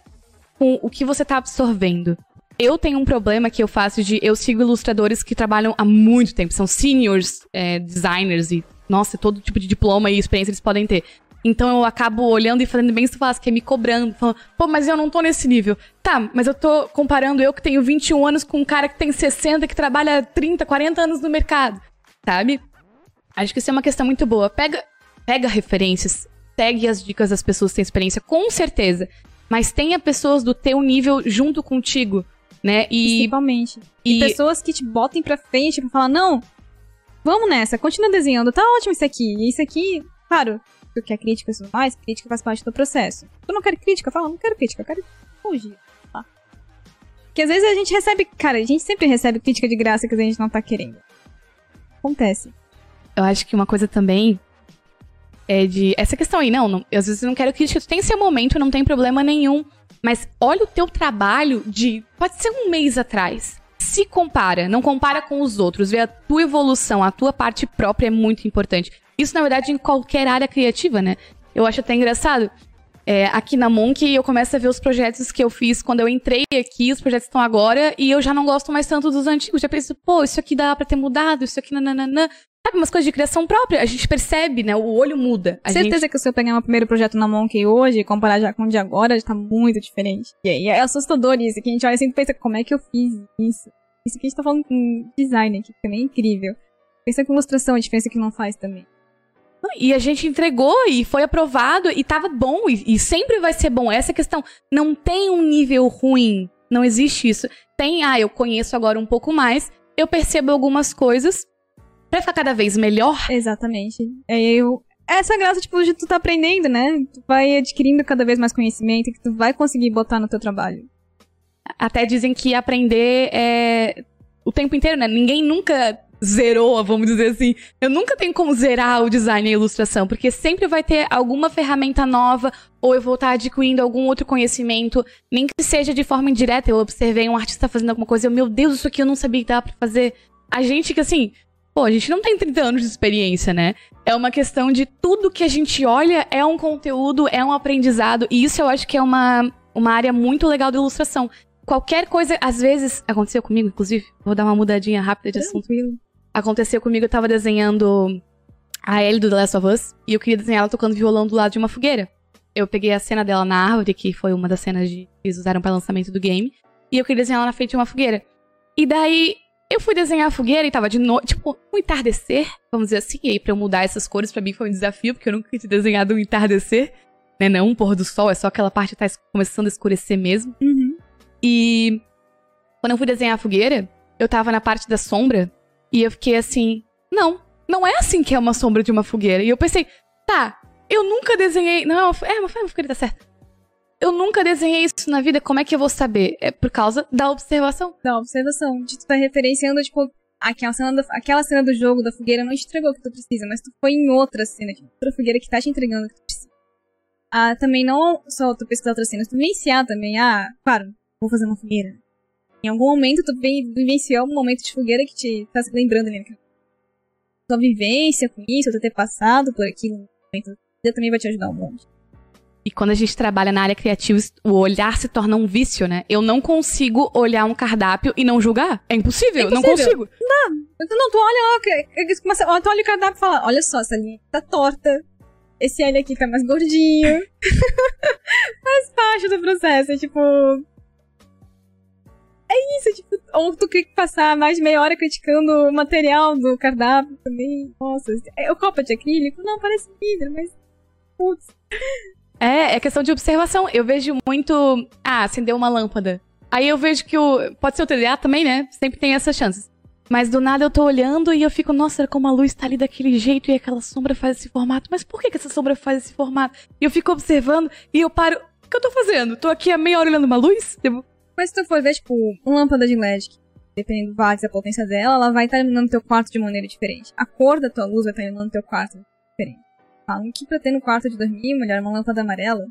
com o que você tá absorvendo. Eu tenho um problema que eu faço de. Eu sigo ilustradores que trabalham há muito tempo, são seniors é, designers e, nossa, todo tipo de diploma e experiência eles podem ter. Então eu acabo olhando e fazendo bem isso que é me cobrando, falando, pô, mas eu não tô nesse nível. Tá, mas eu tô comparando eu que tenho 21 anos com um cara que tem 60, que trabalha 30, 40 anos no mercado, sabe? Acho que isso é uma questão muito boa. Pega, pega referências, segue as dicas das pessoas que têm experiência, com certeza. Mas tenha pessoas do teu nível junto contigo né? E, Principalmente. E, e pessoas que te botem pra frente pra falar, não, vamos nessa, continua desenhando, tá ótimo isso aqui. E isso aqui, claro, tu quer crítica e tudo mais, crítica faz parte do processo. Tu não quer crítica? Fala, não quero crítica, eu quero fugir. Tá? Porque às vezes a gente recebe, cara, a gente sempre recebe crítica de graça que a gente não tá querendo. Acontece. Eu acho que uma coisa também é de. Essa questão aí, não, não às vezes eu não quero crítica, tu tem seu momento, não tem problema nenhum. Mas olha o teu trabalho de. Pode ser um mês atrás. Se compara, não compara com os outros. Vê a tua evolução, a tua parte própria é muito importante. Isso, na verdade, em qualquer área criativa, né? Eu acho até engraçado. É, aqui na Monkey, eu começo a ver os projetos que eu fiz quando eu entrei aqui, os projetos estão agora, e eu já não gosto mais tanto dos antigos. Já penso, pô, isso aqui dá pra ter mudado, isso aqui nananana. Sabe, umas coisas de criação própria. A gente percebe, né? O olho muda. A Certeza gente... que se eu pegar meu primeiro projeto na Monkey hoje e comparar já com o de agora, já tá muito diferente. E aí é assustador isso, que a gente olha assim e pensa, como é que eu fiz isso? Isso aqui a gente tá falando com design aqui, que também é incrível. Pensa com ilustração, a diferença que não faz também. E a gente entregou e foi aprovado e tava bom e, e sempre vai ser bom. Essa questão. Não tem um nível ruim. Não existe isso. Tem, ah, eu conheço agora um pouco mais, eu percebo algumas coisas, pra ficar cada vez melhor. Exatamente. É, eu, essa graça, tipo, de tu tá aprendendo, né? Tu vai adquirindo cada vez mais conhecimento que tu vai conseguir botar no teu trabalho. Até dizem que aprender é o tempo inteiro, né? Ninguém nunca zerou, vamos dizer assim. Eu nunca tenho como zerar o design e a ilustração, porque sempre vai ter alguma ferramenta nova, ou eu vou estar adquirindo algum outro conhecimento, nem que seja de forma indireta. Eu observei um artista fazendo alguma coisa, eu, meu Deus, isso aqui eu não sabia que dava pra fazer. A gente que, assim, Pô, a gente não tem 30 anos de experiência, né? É uma questão de tudo que a gente olha é um conteúdo, é um aprendizado. E isso eu acho que é uma, uma área muito legal da ilustração. Qualquer coisa, às vezes, aconteceu comigo, inclusive, vou dar uma mudadinha rápida de assunto. Aconteceu comigo, eu tava desenhando a Ellie do The Last of Us, e eu queria desenhar ela tocando violão do lado de uma fogueira. Eu peguei a cena dela na árvore, que foi uma das cenas de, que eles usaram para lançamento do game, e eu queria desenhar ela na frente de uma fogueira. E daí eu fui desenhar a fogueira e tava de noite, tipo, um entardecer, vamos dizer assim. E aí, pra eu mudar essas cores, para mim foi um desafio, porque eu nunca tinha desenhado um entardecer, né? Não um pôr do sol, é só aquela parte que tá começando a escurecer mesmo. Uhum. E quando eu fui desenhar a fogueira, eu tava na parte da sombra e eu fiquei assim: não, não é assim que é uma sombra de uma fogueira. E eu pensei, tá, eu nunca desenhei. Não, é uma, é uma fogueira, tá certo eu nunca desenhei isso na vida, como é que eu vou saber? É por causa da observação. Da observação. De tu tá referenciando, tipo, aquela cena, do, aquela cena do jogo da fogueira não entregou o que tu precisa, mas tu foi em outra cena, tipo, outra fogueira que tá te entregando o que tu precisa. Ah, também não só tu pesquisar outras cenas, tu vivenciar também, ah, claro, vou fazer uma fogueira. Em algum momento tu vivenciou um momento de fogueira que te tá se lembrando ali. Né? Tua vivência com isso, tu ter passado por aquilo, também vai te ajudar um monte. E quando a gente trabalha na área criativa, o olhar se torna um vício, né? Eu não consigo olhar um cardápio e não julgar. É impossível, é impossível. não consigo. Não, não, tu olha lá, tu olha o cardápio e fala, olha só, essa linha tá torta. Esse L aqui tá mais gordinho. Faz parte do processo, é tipo... É isso, tipo, ou tu quer passar mais meia hora criticando o material do cardápio também. Nossa, é o copo de acrílico? Não, parece vidro, mas. Putz. É, é questão de observação. Eu vejo muito. Ah, acendeu uma lâmpada. Aí eu vejo que o. Pode ser o TDA também, né? Sempre tem essas chances. Mas do nada eu tô olhando e eu fico, nossa, como a luz tá ali daquele jeito e aquela sombra faz esse formato. Mas por que, que essa sombra faz esse formato? E eu fico observando e eu paro. O que eu tô fazendo? Tô aqui a meia hora olhando uma luz? Tipo... Mas se tu for ver, tipo, uma lâmpada de LED, dependendo do watt da potência dela, ela vai estar iluminando teu quarto de maneira diferente. A cor da tua luz vai estar iluminando teu quarto diferente falam que pra ter no quarto de dormir, mulher, uma lâmpada amarela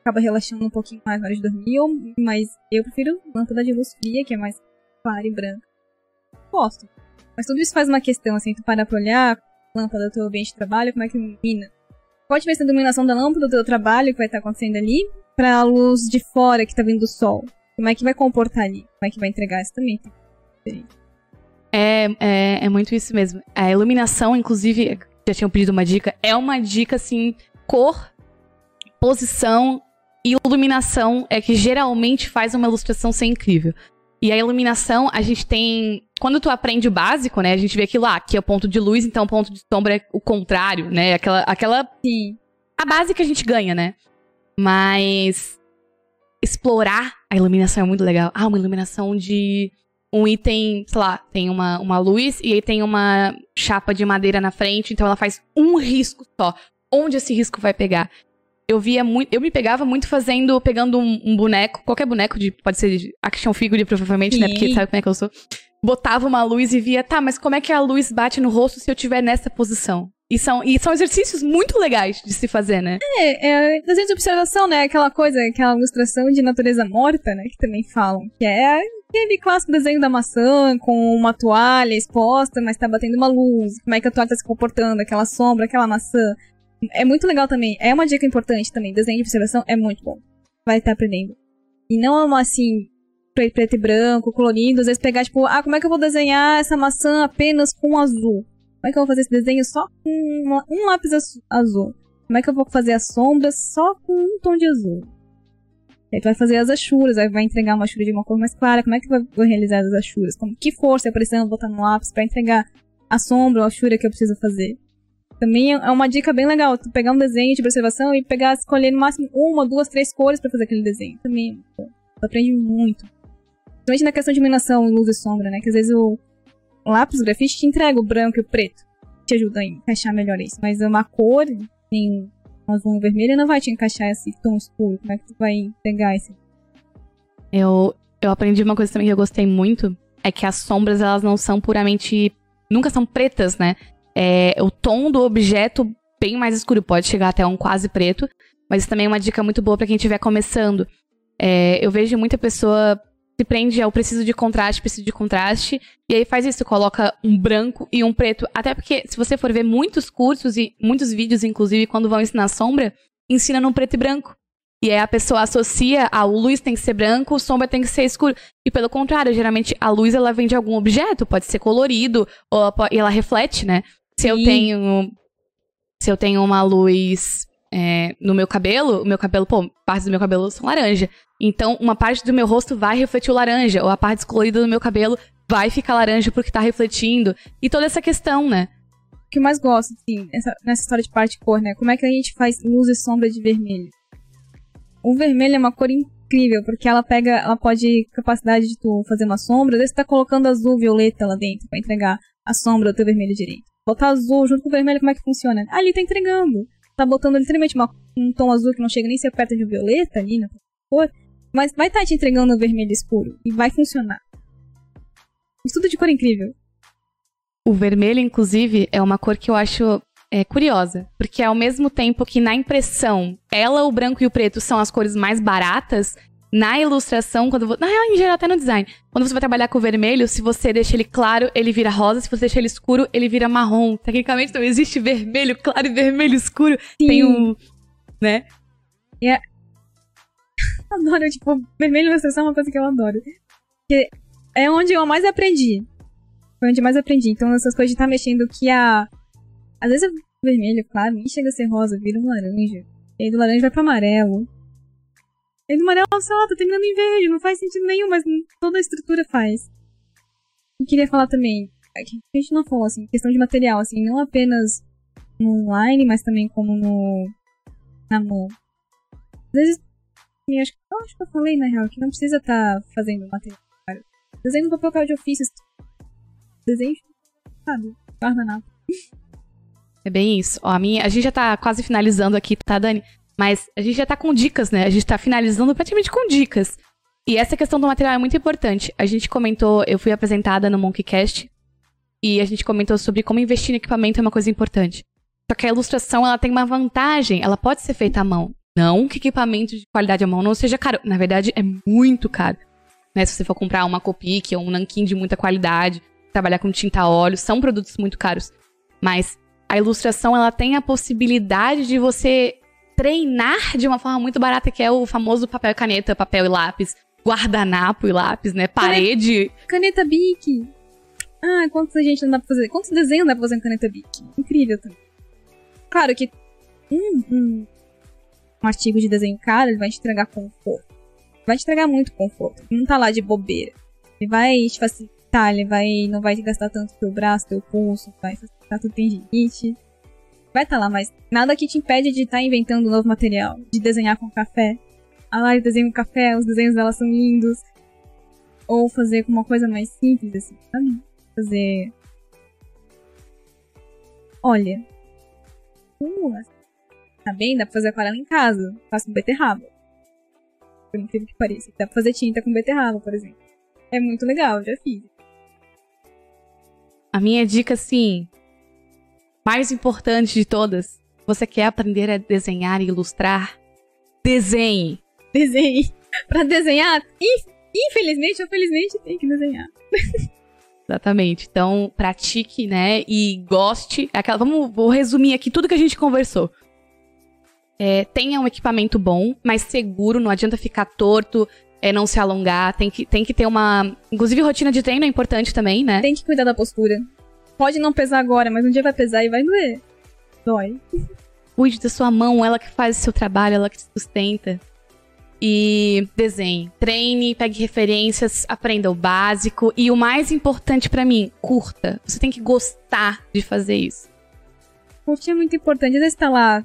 acaba relaxando um pouquinho mais na hora de dormir, mas eu prefiro lâmpada de luz fria, que é mais clara e branca. Gosto. Mas tudo isso faz uma questão, assim, tu para pra olhar a lâmpada do teu ambiente de trabalho, como é que ilumina. Pode ver a iluminação da lâmpada do teu trabalho que vai estar acontecendo ali, pra luz de fora que tá vindo do sol. Como é que vai comportar ali? Como é que vai entregar isso também? É, é, é muito isso mesmo. A iluminação, inclusive, já tinham pedido uma dica, é uma dica, assim, cor, posição e iluminação é que geralmente faz uma ilustração ser incrível. E a iluminação, a gente tem. Quando tu aprende o básico, né? A gente vê aquilo lá, que é o ponto de luz, então o ponto de sombra é o contrário, né? Aquela. aquela Sim. A base que a gente ganha, né? Mas. Explorar a iluminação é muito legal. Ah, uma iluminação de um item, sei lá, tem uma, uma luz e aí tem uma chapa de madeira na frente, então ela faz um risco só. Onde esse risco vai pegar? Eu via muito, eu me pegava muito fazendo, pegando um, um boneco, qualquer boneco de, pode ser de action figure provavelmente, Sim. né, porque sabe como é que eu sou. Botava uma luz e via, tá, mas como é que a luz bate no rosto se eu tiver nessa posição? E são, e são exercícios muito legais de se fazer, né? É, é desenho de observação, né? Aquela coisa, aquela ilustração de natureza morta, né? Que também falam. Que é aquele clássico desenho da maçã com uma toalha exposta, mas tá batendo uma luz. Como é que a toalha tá se comportando, aquela sombra, aquela maçã. É muito legal também. É uma dica importante também. Desenho de observação é muito bom. Vai estar tá aprendendo. E não é uma assim, preto e branco, colorido. Às vezes pegar, tipo, ah, como é que eu vou desenhar essa maçã apenas com azul? Como é que eu vou fazer esse desenho só com um lápis azul? Como é que eu vou fazer as sombras só com um tom de azul? Aí tu vai fazer as achuras, aí vai entregar uma achura de uma cor mais clara. Como é que eu vou realizar as achuras? Como, que força eu preciso botar no lápis para entregar a sombra ou a achura que eu preciso fazer? Também é uma dica bem legal, tu pegar um desenho de observação e pegar, escolher no máximo uma, duas, três cores para fazer aquele desenho. Também, tu aprende muito. Principalmente na questão de iluminação, luz e sombra, né? Que às vezes o, lápis grafite te entrega o branco e o preto. Te ajuda a encaixar melhor isso. Mas uma cor em azul vermelho não vai te encaixar esse tom escuro. Como é que tu vai pegar esse? Eu, eu aprendi uma coisa também que eu gostei muito. É que as sombras, elas não são puramente... Nunca são pretas, né? É, o tom do objeto bem mais escuro. Pode chegar até um quase preto. Mas isso também é uma dica muito boa para quem estiver começando. É, eu vejo muita pessoa se prende ao preciso de contraste, preciso de contraste, e aí faz isso, coloca um branco e um preto. Até porque, se você for ver muitos cursos e muitos vídeos, inclusive, quando vão ensinar sombra, ensina num preto e branco. E aí a pessoa associa, ah, o luz tem que ser branco, sombra tem que ser escuro. E pelo contrário, geralmente a luz ela vem de algum objeto, pode ser colorido, ou e ela reflete, né? Se Sim. eu tenho. Se eu tenho uma luz é, no meu cabelo, o meu cabelo, pô, partes do meu cabelo são laranja. Então, uma parte do meu rosto vai refletir o laranja, ou a parte descolorida do meu cabelo vai ficar laranja porque tá refletindo. E toda essa questão, né? O que eu mais gosto, assim, nessa, nessa história de parte cor, né? Como é que a gente faz luz e sombra de vermelho? O vermelho é uma cor incrível, porque ela pega, ela pode capacidade de tu fazer uma sombra, às vezes você tá colocando azul, violeta lá dentro para entregar a sombra do teu vermelho direito. Botar azul junto com o vermelho, como é que funciona? Ali tá entregando. Tá botando literalmente uma, um tom azul que não chega nem ser perto de violeta ali na cor, mas vai estar tá te entregando o vermelho escuro. E vai funcionar. Estudo de cor incrível. O vermelho, inclusive, é uma cor que eu acho é, curiosa. Porque ao mesmo tempo que na impressão, ela, o branco e o preto são as cores mais baratas, na ilustração, quando Na real, em geral, até no design. Quando você vai trabalhar com o vermelho, se você deixa ele claro, ele vira rosa. Se você deixa ele escuro, ele vira marrom. Tecnicamente, não existe vermelho claro e vermelho escuro. Sim. Tem um. Né? Yeah. adoro, tipo, vermelho ilustração é uma coisa que eu adoro. Porque é onde eu mais aprendi. Foi onde eu mais aprendi. Então, essas coisas de estar tá mexendo que a. Às vezes é vermelho, claro, nem chega a ser rosa, vira um laranja. E aí do laranja vai pro amarelo. E do amarelo, lá, tá terminando em verde, não faz sentido nenhum, mas toda a estrutura faz. Eu queria falar também, é a gente não falou, assim, questão de material, assim, não apenas no online, mas também como no. na mão. Às vezes Sim, acho, eu acho que eu falei, na real, que não precisa estar tá fazendo material. Desenho no papel de ofício. Desenho, sabe? nada. É bem isso. Ó, a, minha, a gente já tá quase finalizando aqui, tá, Dani? Mas a gente já tá com dicas, né? A gente tá finalizando praticamente com dicas. E essa questão do material é muito importante. A gente comentou, eu fui apresentada no Monkeycast e a gente comentou sobre como investir em equipamento é uma coisa importante. Só que a ilustração, ela tem uma vantagem, ela pode ser feita à mão Não que equipamento de qualidade à mão não seja caro. Na verdade, é muito caro. Né? Se você for comprar uma Copic ou um nanquim de muita qualidade, trabalhar com tinta a óleo, são produtos muito caros. Mas a ilustração, ela tem a possibilidade de você treinar de uma forma muito barata, que é o famoso papel e caneta, papel e lápis, guardanapo e lápis, né? Parede. Caneta Bic. Ah, quanta gente não dá pra fazer? Quantos desenhos dá pra fazer com caneta Bic? Incrível também. Claro que um, um, um artigo de desenho caro, ele vai te entregar conforto. Vai te entregar muito conforto. Ele não tá lá de bobeira. Ele vai te facilitar, ele vai, não vai te gastar tanto teu braço, teu pulso, vai facilitar tu tendinite vai estar tá lá, mas nada que te impede de estar tá inventando um novo material, de desenhar com café. A Lari desenha com café, os desenhos dela são lindos. Ou fazer com uma coisa mais simples, assim, sabe? Fazer. Olha. Uh, tá bem? Dá pra fazer aquarela em casa. Faço com beterraba. Por incrível que pareça. Dá pra fazer tinta com beterraba, por exemplo. É muito legal, já fiz. A minha dica, assim, mais importante de todas, você quer aprender a desenhar e ilustrar? Desenhe. Desenhe. Para desenhar, infelizmente ou felizmente, tem que desenhar. Exatamente. Então, pratique, né? E goste. Aquela, vamos, vou resumir aqui tudo que a gente conversou. É, tenha um equipamento bom, mas seguro, não adianta ficar torto, é, não se alongar. Tem que, tem que ter uma. Inclusive, rotina de treino é importante também, né? Tem que cuidar da postura. Pode não pesar agora, mas um dia vai pesar e vai doer. Dói. Cuide da sua mão, ela que faz o seu trabalho, ela que sustenta. E desenhe, treine, pegue referências, aprenda o básico e o mais importante para mim, curta. Você tem que gostar de fazer isso. Curtir é muito importante. Às vezes tá lá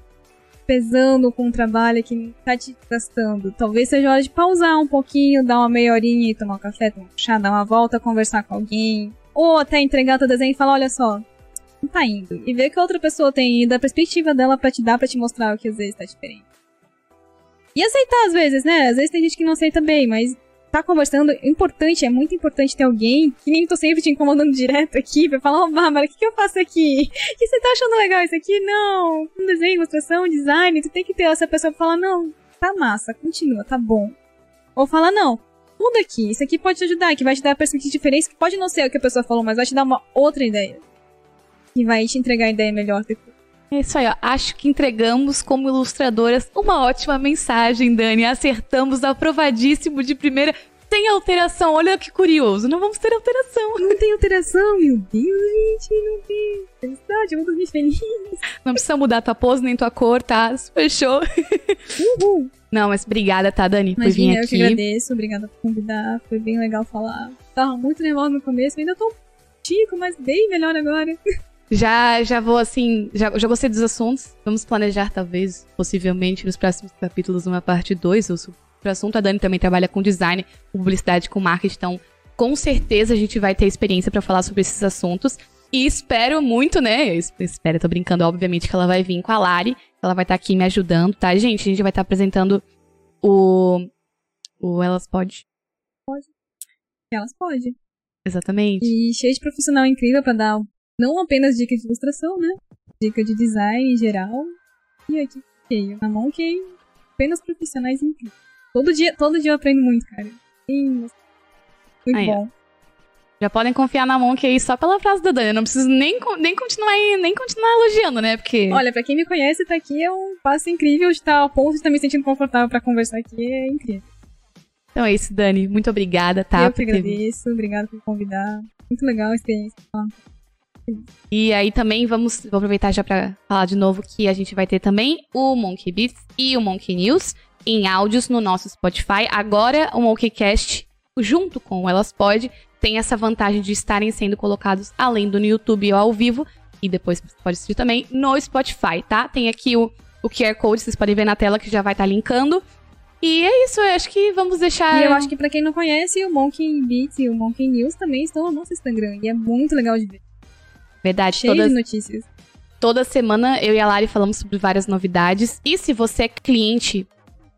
pesando com um trabalho que tá te gastando. Talvez seja hora de pausar um pouquinho, dar uma meia horinha e tomar um café, tomar um chá, dar uma volta, conversar com alguém, ou até entregar teu desenho e falar, olha só, não tá indo. E ver que a outra pessoa tem ido, a perspectiva dela para te dar, para te mostrar o que às vezes tá diferente. E aceitar às vezes, né? Às vezes tem gente que não aceita bem, mas tá conversando, é importante, é muito importante ter alguém que nem tô sempre te incomodando direto aqui pra falar, ô oh, Bárbara, o que, que eu faço aqui? O que você tá achando legal isso aqui? Não, um desenho, ilustração, design, tu tem que ter essa pessoa pra falar, não, tá massa, continua, tá bom. Ou falar, não, muda aqui. Isso aqui pode te ajudar, que vai te dar perspectiva diferente, que pode não ser o que a pessoa falou, mas vai te dar uma outra ideia. Que vai te entregar a ideia melhor depois. É isso aí, ó. Acho que entregamos como ilustradoras uma ótima mensagem, Dani. Acertamos aprovadíssimo de primeira. Sem alteração, olha que curioso. Não vamos ter alteração. Não tem alteração, meu Deus, gente, não tem. Felicidade, vamos dormir felizes. Não precisa mudar tua pose nem tua cor, tá? Fechou. Uhul. Não, mas obrigada, tá, Dani, Imagina, por vir aqui. eu que agradeço, obrigada por convidar, foi bem legal falar. Tava muito nervosa no começo, ainda tô chico, mas bem melhor agora. Já, já vou assim, já, já gostei dos assuntos. Vamos planejar, talvez, possivelmente, nos próximos capítulos, uma parte 2 ou sobre assunto. A Dani também trabalha com design, com publicidade, com marketing, então com certeza a gente vai ter experiência para falar sobre esses assuntos. E espero muito, né? Eu espero, tô brincando, obviamente, que ela vai vir com a Lari. Ela vai estar tá aqui me ajudando, tá, gente? A gente vai estar tá apresentando o. O Elas Pode. Pode. Elas Pode. Exatamente. E cheio de profissional incrível para dar não apenas dicas de ilustração, né? Dica de design em geral. E aqui, cheio. Na mão que apenas profissionais incríveis. Todo dia, todo dia eu aprendo muito, cara. Sim, muito Aí, bom. Já podem confiar na mão que aí só pela frase da Dani. Eu não preciso nem, nem, continuar, nem continuar elogiando, né? Porque. Olha, pra quem me conhece, tá aqui é um passo incrível de estar ao ponto de estar me sentindo confortável para conversar aqui. É incrível. Então é isso, Dani. Muito obrigada, tá? Eu que agradeço. Obrigada por me convidar. Muito legal a experiência. E aí também vamos vou aproveitar já para falar de novo que a gente vai ter também o Monkey Beats e o Monkey News em áudios no nosso Spotify. Agora o Monkeycast junto com o Elas Pode tem essa vantagem de estarem sendo colocados além do no YouTube ou ao vivo, e depois pode assistir também no Spotify, tá? Tem aqui o, o QR Code, vocês podem ver na tela que já vai estar tá linkando. E é isso, eu acho que vamos deixar. E eu acho que para quem não conhece, o Monkey Beats e o Monkey News também estão no nosso Instagram. E é muito legal de ver. Verdade, Cheio todas, de notícias. Toda semana eu e a Lari falamos sobre várias novidades. E se você é cliente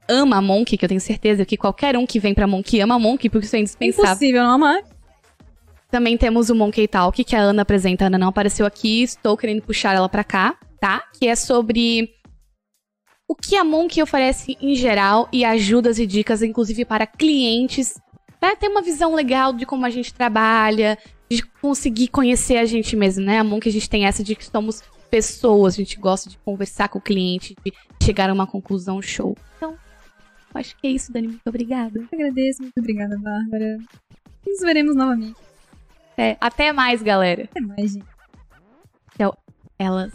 ama a Monk, que eu tenho certeza que qualquer um que vem pra Monk ama a Monk, porque isso é indispensável. Impossível não amar. Também temos o Monkey Talk, que a Ana apresenta. A Ana não apareceu aqui, estou querendo puxar ela pra cá, tá? Que é sobre o que a Monk oferece em geral e ajudas e dicas, inclusive para clientes, para ter uma visão legal de como a gente trabalha, de conseguir conhecer a gente mesmo, né? A Monk a gente tem essa de que somos pessoas, a gente gosta de conversar com o cliente, de chegar a uma conclusão show. Então, acho que é isso, Dani. Muito obrigada. Eu agradeço, muito obrigada, Bárbara. Nos veremos novamente. É, até mais, galera. Até mais, gente. Então, elas